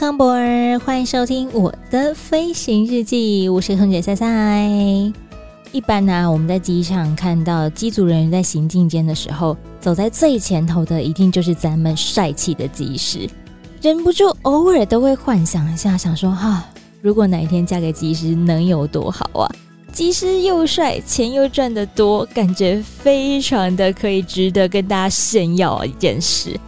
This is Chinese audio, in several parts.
康博尔，欢迎收听我的飞行日记。我是空姐赛赛。一般呢、我们在机场看到机组人员在行进间的时候，走在最前头的一定就是咱们帅气的机师。忍不住偶尔都会幻想一下，想说哈、啊，如果哪一天嫁给机师，能有多好啊？机师又帅，钱又赚得多，感觉非常的可以值得跟大家炫耀一件事。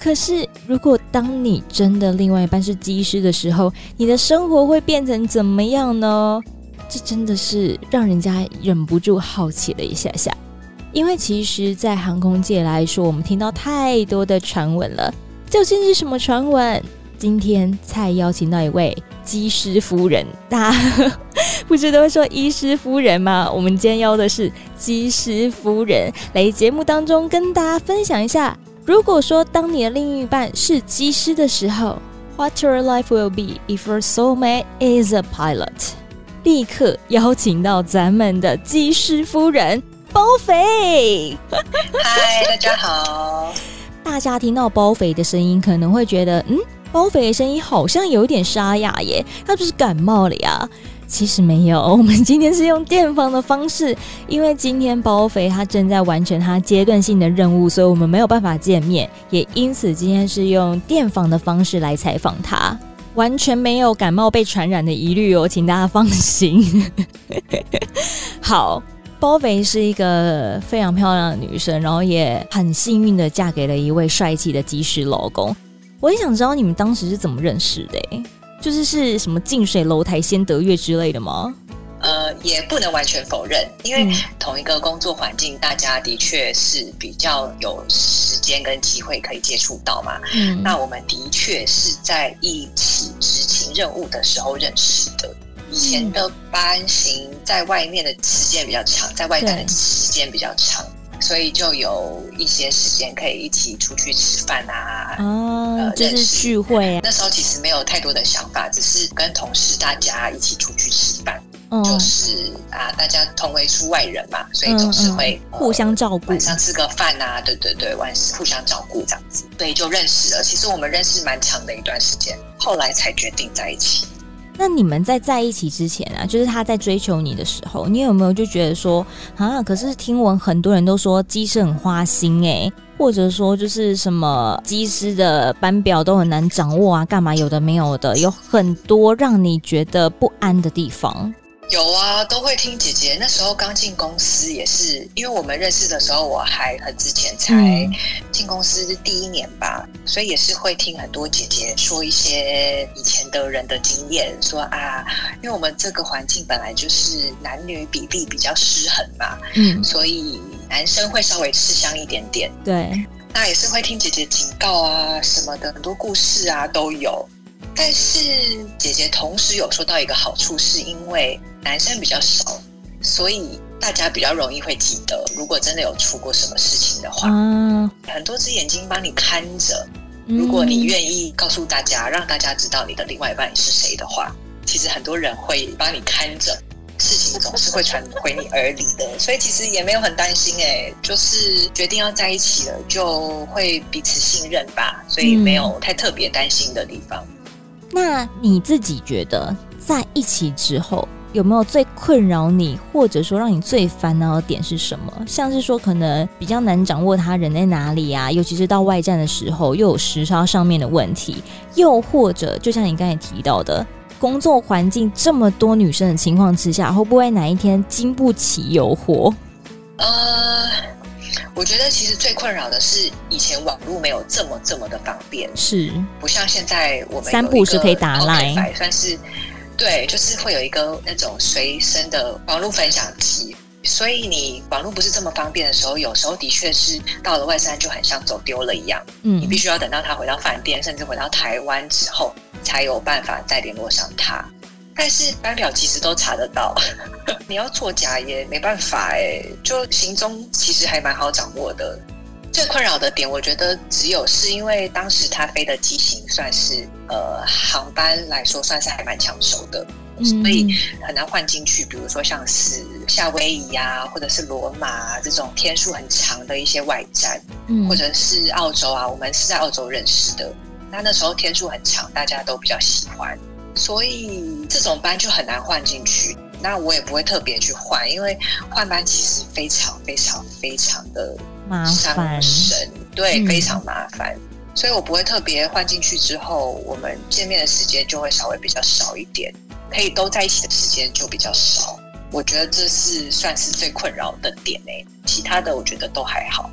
可是，如果当你真的另外一半是机师的时候，你的生活会变成怎么样呢？这真的是让人家忍不住好奇了一下下。因为其实，在航空界来说，我们听到太多的传闻了。究竟是什么传闻？今天才邀请到一位机师夫人，大家 不是都会说医师夫人吗？我们今天邀的是机师夫人来节目当中跟大家分享一下。如果说当你的另一半是机师的时候，What your life will be if your soulmate is a pilot？立刻邀请到咱们的机师夫人包肥。嗨，大家好。大家听到包肥的声音，可能会觉得，嗯，包肥的声音好像有点沙哑耶，他不是感冒了呀？其实没有，我们今天是用电访的方式，因为今天包肥他正在完成他阶段性的任务，所以我们没有办法见面，也因此今天是用电访的方式来采访他，完全没有感冒被传染的疑虑哦，请大家放心。好，包肥是一个非常漂亮的女生，然后也很幸运的嫁给了一位帅气的机师老公。我也想知道你们当时是怎么认识的？就是是什么近水楼台先得月之类的吗？呃，也不能完全否认，因为同一个工作环境，大家的确是比较有时间跟机会可以接触到嘛。嗯，那我们的确是在一起执行任务的时候认识的。以前的班型在外面的时间比较长，在外站的时间比较长。所以就有一些时间可以一起出去吃饭啊，哦，呃、就是聚会啊。那时候其实没有太多的想法，只是跟同事大家一起出去吃饭，哦、就是啊，大家同为出外人嘛，所以总是会、嗯嗯、互相照顾，晚上吃个饭啊，对对对，晚上互相照顾这样子，所以就认识了。其实我们认识蛮长的一段时间，后来才决定在一起。那你们在在一起之前啊，就是他在追求你的时候，你有没有就觉得说啊？可是听闻很多人都说机师很花心哎，或者说就是什么机师的班表都很难掌握啊，干嘛有的没有的，有很多让你觉得不安的地方。有啊，都会听姐姐。那时候刚进公司也是，因为我们认识的时候我还很之前才进公司第一年吧，嗯、所以也是会听很多姐姐说一些以前的人的经验，说啊，因为我们这个环境本来就是男女比例比较失衡嘛，嗯，所以男生会稍微吃香一点点。对，那也是会听姐姐警告啊什么的，很多故事啊都有。但是姐姐同时有说到一个好处，是因为男生比较少，所以大家比较容易会记得。如果真的有出过什么事情的话，嗯，很多只眼睛帮你看着。如果你愿意告诉大家，让大家知道你的另外一半是谁的话，其实很多人会帮你看着，事情总是会传回你耳里的。所以其实也没有很担心，哎，就是决定要在一起了，就会彼此信任吧。所以没有太特别担心的地方。那你自己觉得在一起之后有没有最困扰你，或者说让你最烦恼的点是什么？像是说可能比较难掌握他人在哪里啊，尤其是到外站的时候又有时差上面的问题，又或者就像你刚才提到的，工作环境这么多女生的情况之下，会不会哪一天经不起诱惑？呃。我觉得其实最困扰的是以前网络没有这么这么的方便，是不像现在我们三步是可以打 Line，算是对，就是会有一个那种随身的网络分享机。所以你网络不是这么方便的时候，有时候的确是到了外山就很像走丢了一样。嗯，你必须要等到他回到饭店，甚至回到台湾之后，才有办法再联络上他。但是班表其实都查得到，你要作假也没办法哎。就行踪其实还蛮好掌握的。最困扰的点，我觉得只有是因为当时他飞的机型算是呃航班来说算是还蛮抢手的，所以很难换进去。比如说像是夏威夷啊，或者是罗马啊，这种天数很长的一些外站，或者是澳洲啊，我们是在澳洲认识的，那那时候天数很长，大家都比较喜欢。所以这种班就很难换进去，那我也不会特别去换，因为换班其实非常非常非常的伤神，对，非常麻烦。嗯、所以我不会特别换进去之后，我们见面的时间就会稍微比较少一点，可以都在一起的时间就比较少。我觉得这是算是最困扰的点诶，其他的我觉得都还好。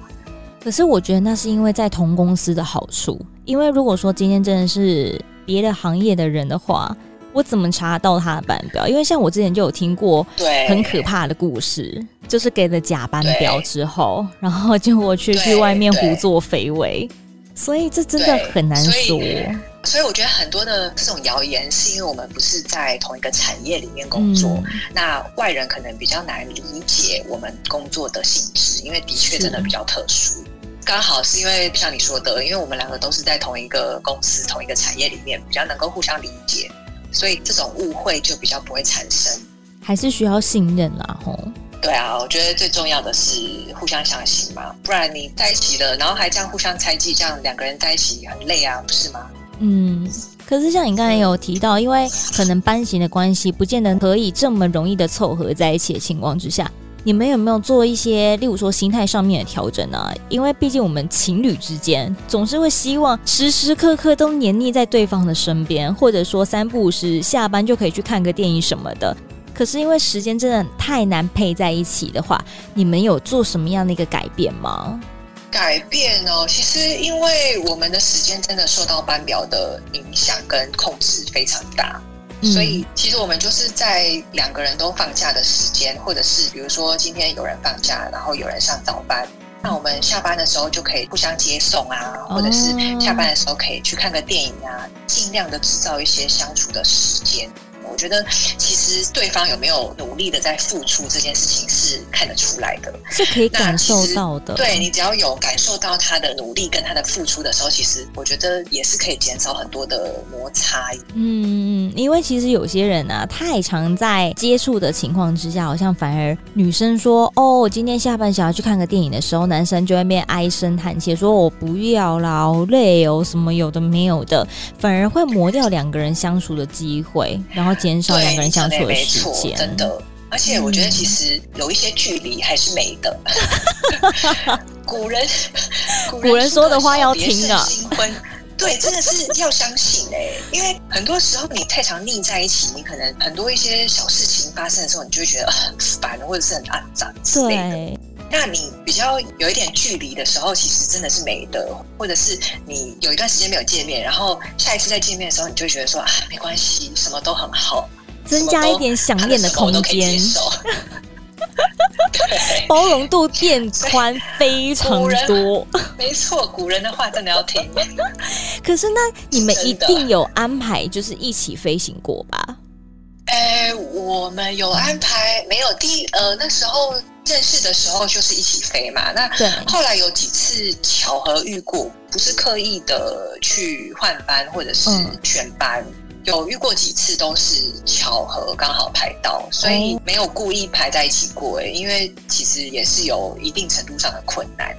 可是我觉得那是因为在同公司的好处，因为如果说今天真的是。别的行业的人的话，我怎么查到他的班表？因为像我之前就有听过很可怕的故事，就是给了假班表之后，然后结果去去外面胡作非为，所以这真的很难说。所以，所以我觉得很多的这种谣言，是因为我们不是在同一个产业里面工作，嗯、那外人可能比较难理解我们工作的性质，因为的确真的比较特殊。刚好是因为像你说的，因为我们两个都是在同一个公司、同一个产业里面，比较能够互相理解，所以这种误会就比较不会产生。还是需要信任啦，吼。对啊，我觉得最重要的是互相相信嘛，不然你在一起了，然后还这样互相猜忌，这样两个人在一起很累啊，不是吗？嗯。可是像你刚才有提到，因为可能班型的关系，不见得可以这么容易的凑合在一起的情况之下。你们有没有做一些，例如说心态上面的调整呢？因为毕竟我们情侣之间总是会希望时时刻刻都黏腻在对方的身边，或者说三不五时下班就可以去看个电影什么的。可是因为时间真的太难配在一起的话，你们有做什么样的一个改变吗？改变哦，其实因为我们的时间真的受到班表的影响跟控制非常大。所以，其实我们就是在两个人都放假的时间，或者是比如说今天有人放假，然后有人上早班，那我们下班的时候就可以互相接送啊，或者是下班的时候可以去看个电影啊，尽量的制造一些相处的时间。我觉得其实对方有没有努力的在付出这件事情是看得出来的，是可以感受到的。对，你只要有感受到他的努力跟他的付出的时候，其实我觉得也是可以减少很多的摩擦。嗯，因为其实有些人啊，太常在接触的情况之下，好像反而女生说：“哦，今天下班想要去看个电影的时候，男生就会变唉声叹气，说我不要啦，好累哦，什么有的没有的，反而会磨掉两个人相处的机会，然后。减少两个人相处的时间，真的。而且我觉得其实有一些距离还是美的。古人古人说的话要听啊。新婚，对，真的是要相信哎。因为很多时候你太常腻在一起，你可能很多一些小事情发生的时候，你就会觉得很烦，或者是很暗杂之类的。对那你比较有一点距离的时候，其实真的是没的。或者是你有一段时间没有见面，然后下一次再见面的时候，你就会觉得说啊，没关系，什么都很好，增加一点想念的空间，包容度变宽非常多。没错，古人的话真的要听。可是那你们一定有安排，就是一起飞行过吧？哎，我们有安排，没有第呃那时候。认识的时候就是一起飞嘛，那后来有几次巧合遇过，不是刻意的去换班或者是全班，有遇过几次都是巧合刚好排到，所以没有故意排在一起过。哎，因为其实也是有一定程度上的困难。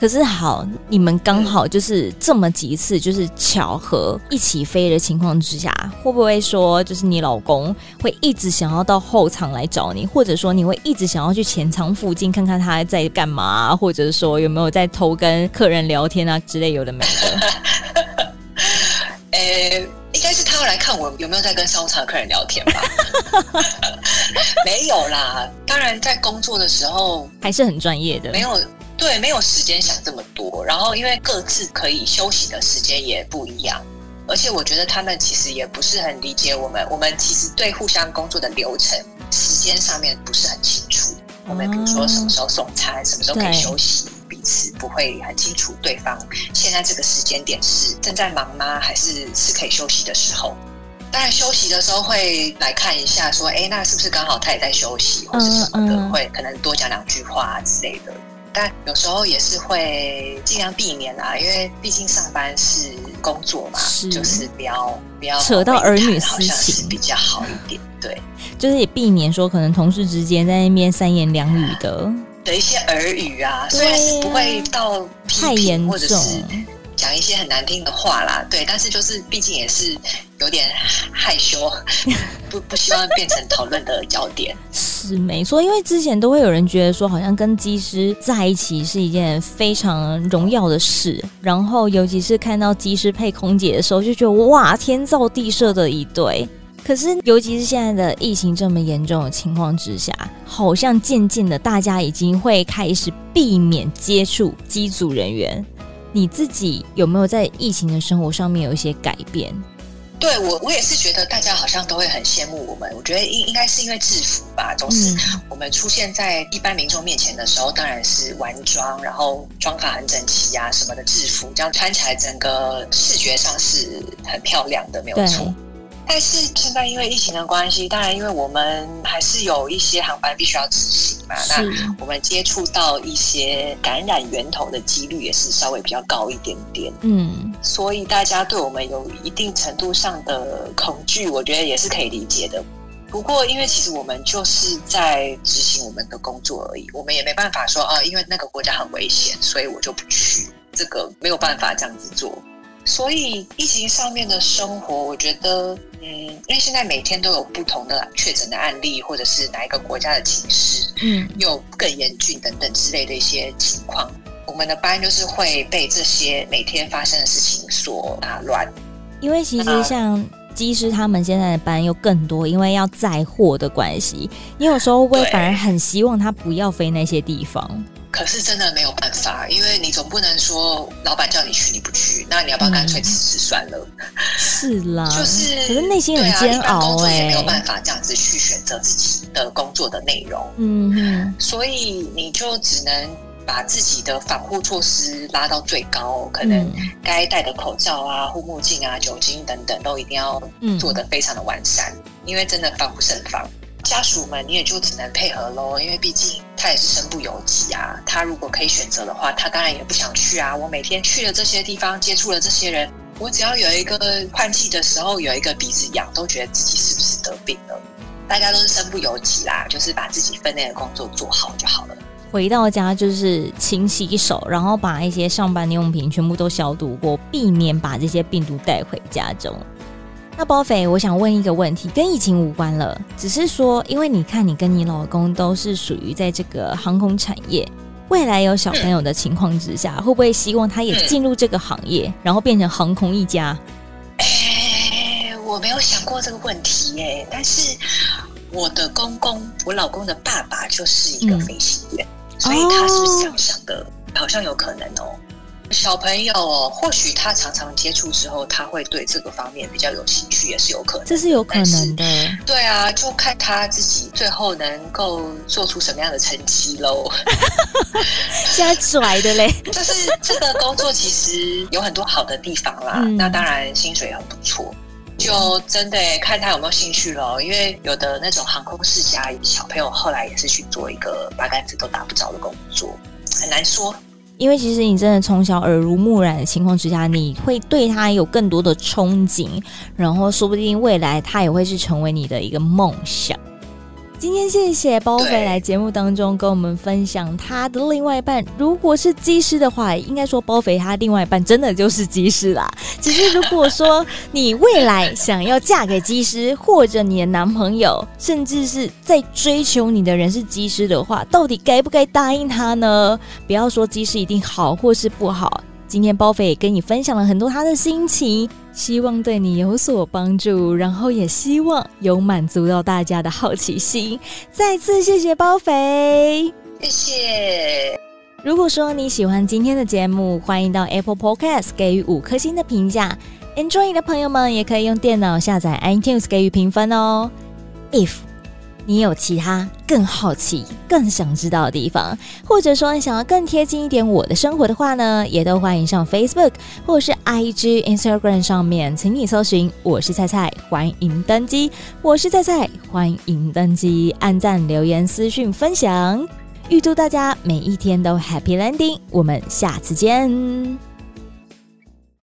可是好，你们刚好就是这么几次，就是巧合一起飞的情况之下，会不会说，就是你老公会一直想要到后场来找你，或者说你会一直想要去前舱附近看看他在干嘛，或者说有没有在偷跟客人聊天啊之类有的没的？呃、欸，应该是他要来看我有没有在跟商场的客人聊天吧？没有啦，当然在工作的时候还是很专业的，没有。对，没有时间想这么多，然后因为各自可以休息的时间也不一样，而且我觉得他们其实也不是很理解我们，我们其实对互相工作的流程、时间上面不是很清楚，我们比如说什么时候送餐，什么时候可以休息，彼此不会很清楚对方现在这个时间点是正在忙吗，还是是可以休息的时候。当然休息的时候会来看一下，说，哎，那是不是刚好他也在休息，或是什么的，会可能多讲两句话之类的。但有时候也是会尽量避免啊，因为毕竟上班是工作嘛，是。就是不要不要扯到儿女私情。比较好一点。对，就是也避免说可能同事之间在那边三言两语的。的一些耳语啊，虽然是不会到太严重，或者是讲一些很难听的话啦。对，但是就是毕竟也是有点害羞，不不希望变成讨论的焦点。是没错，因为之前都会有人觉得说，好像跟机师在一起是一件非常荣耀的事，然后尤其是看到机师配空姐的时候，就觉得哇，天造地设的一对。可是，尤其是现在的疫情这么严重的情况之下，好像渐渐的大家已经会开始避免接触机组人员。你自己有没有在疫情的生活上面有一些改变？对我，我也是觉得大家好像都会很羡慕我们。我觉得应应该是因为制服吧，总是我们出现在一般民众面前的时候，当然是完妆，然后妆发很整齐啊什么的制服，这样穿起来整个视觉上是很漂亮的，没有错。但是现在因为疫情的关系，当然因为我们还是有一些航班必须要执行嘛，那我们接触到一些感染源头的几率也是稍微比较高一点点。嗯，所以大家对我们有一定程度上的恐惧，我觉得也是可以理解的。不过因为其实我们就是在执行我们的工作而已，我们也没办法说啊，因为那个国家很危险，所以我就不去。这个没有办法这样子做。所以疫情上面的生活，我觉得，嗯，因为现在每天都有不同的确诊的案例，或者是哪一个国家的情势，嗯，又更严峻等等之类的一些情况，我们的班就是会被这些每天发生的事情所打乱。因为其实像机师他们现在的班又更多，因为要载货的关系，你有时候会反而很希望他不要飞那些地方。可是真的没有办法，因为你总不能说老板叫你去你不去，那你要不要干脆辞职算了？是啦，就是可是内心很煎熬哎、欸，也没有办法这样子去选择自己的工作的内容。嗯哼，所以你就只能把自己的防护措施拉到最高，可能该戴的口罩啊、护目镜啊、酒精等等都一定要做得非常的完善，嗯、因为真的防不胜防。家属们，你也就只能配合喽，因为毕竟他也是身不由己啊。他如果可以选择的话，他当然也不想去啊。我每天去了这些地方，接触了这些人，我只要有一个换气的时候有一个鼻子痒，都觉得自己是不是得病了。大家都是身不由己啦，就是把自己分内的工作做好就好了。回到家就是勤洗手，然后把一些上班的用品全部都消毒过，避免把这些病毒带回家中。那包肥，我想问一个问题，跟疫情无关了，只是说，因为你看你跟你老公都是属于在这个航空产业，未来有小朋友的情况之下，会不会希望他也进入这个行业，然后变成航空一家？哎，我没有想过这个问题耶，但是我的公公，我老公的爸爸就是一个飞行员，嗯、所以他是不是想想的，好像有可能哦。小朋友哦，或许他常常接触之后，他会对这个方面比较有兴趣，也是有可能。这是有可能的。对啊，就看他自己最后能够做出什么样的成绩喽。现在拽的嘞，就是这个工作其实有很多好的地方啦。嗯、那当然薪水也很不错，就真的看他有没有兴趣喽。因为有的那种航空世家小朋友，后来也是去做一个八竿子都打不着的工作，很难说。因为其实你真的从小耳濡目染的情况之下，你会对他有更多的憧憬，然后说不定未来他也会是成为你的一个梦想。今天谢谢包肥来节目当中跟我们分享他的另外一半，如果是机师的话，应该说包肥他另外一半真的就是机师啦。只是如果说你未来想要嫁给机师，或者你的男朋友，甚至是在追求你的人是机师的话，到底该不该答应他呢？不要说机师一定好或是不好。今天包肥也跟你分享了很多他的心情。希望对你有所帮助，然后也希望有满足到大家的好奇心。再次谢谢包肥，谢谢。如果说你喜欢今天的节目，欢迎到 Apple Podcast 给予五颗星的评价。Enjoy 的朋友们也可以用电脑下载 iTunes 给予评分哦。If 你有其他更好奇、更想知道的地方，或者说你想要更贴近一点我的生活的话呢，也都欢迎上 Facebook 或者是 IG、Instagram 上面，请你搜寻“我是菜菜”，欢迎登机。我是菜菜，欢迎登机，按赞、留言、私讯、分享，预祝大家每一天都 Happy Landing。我们下次见。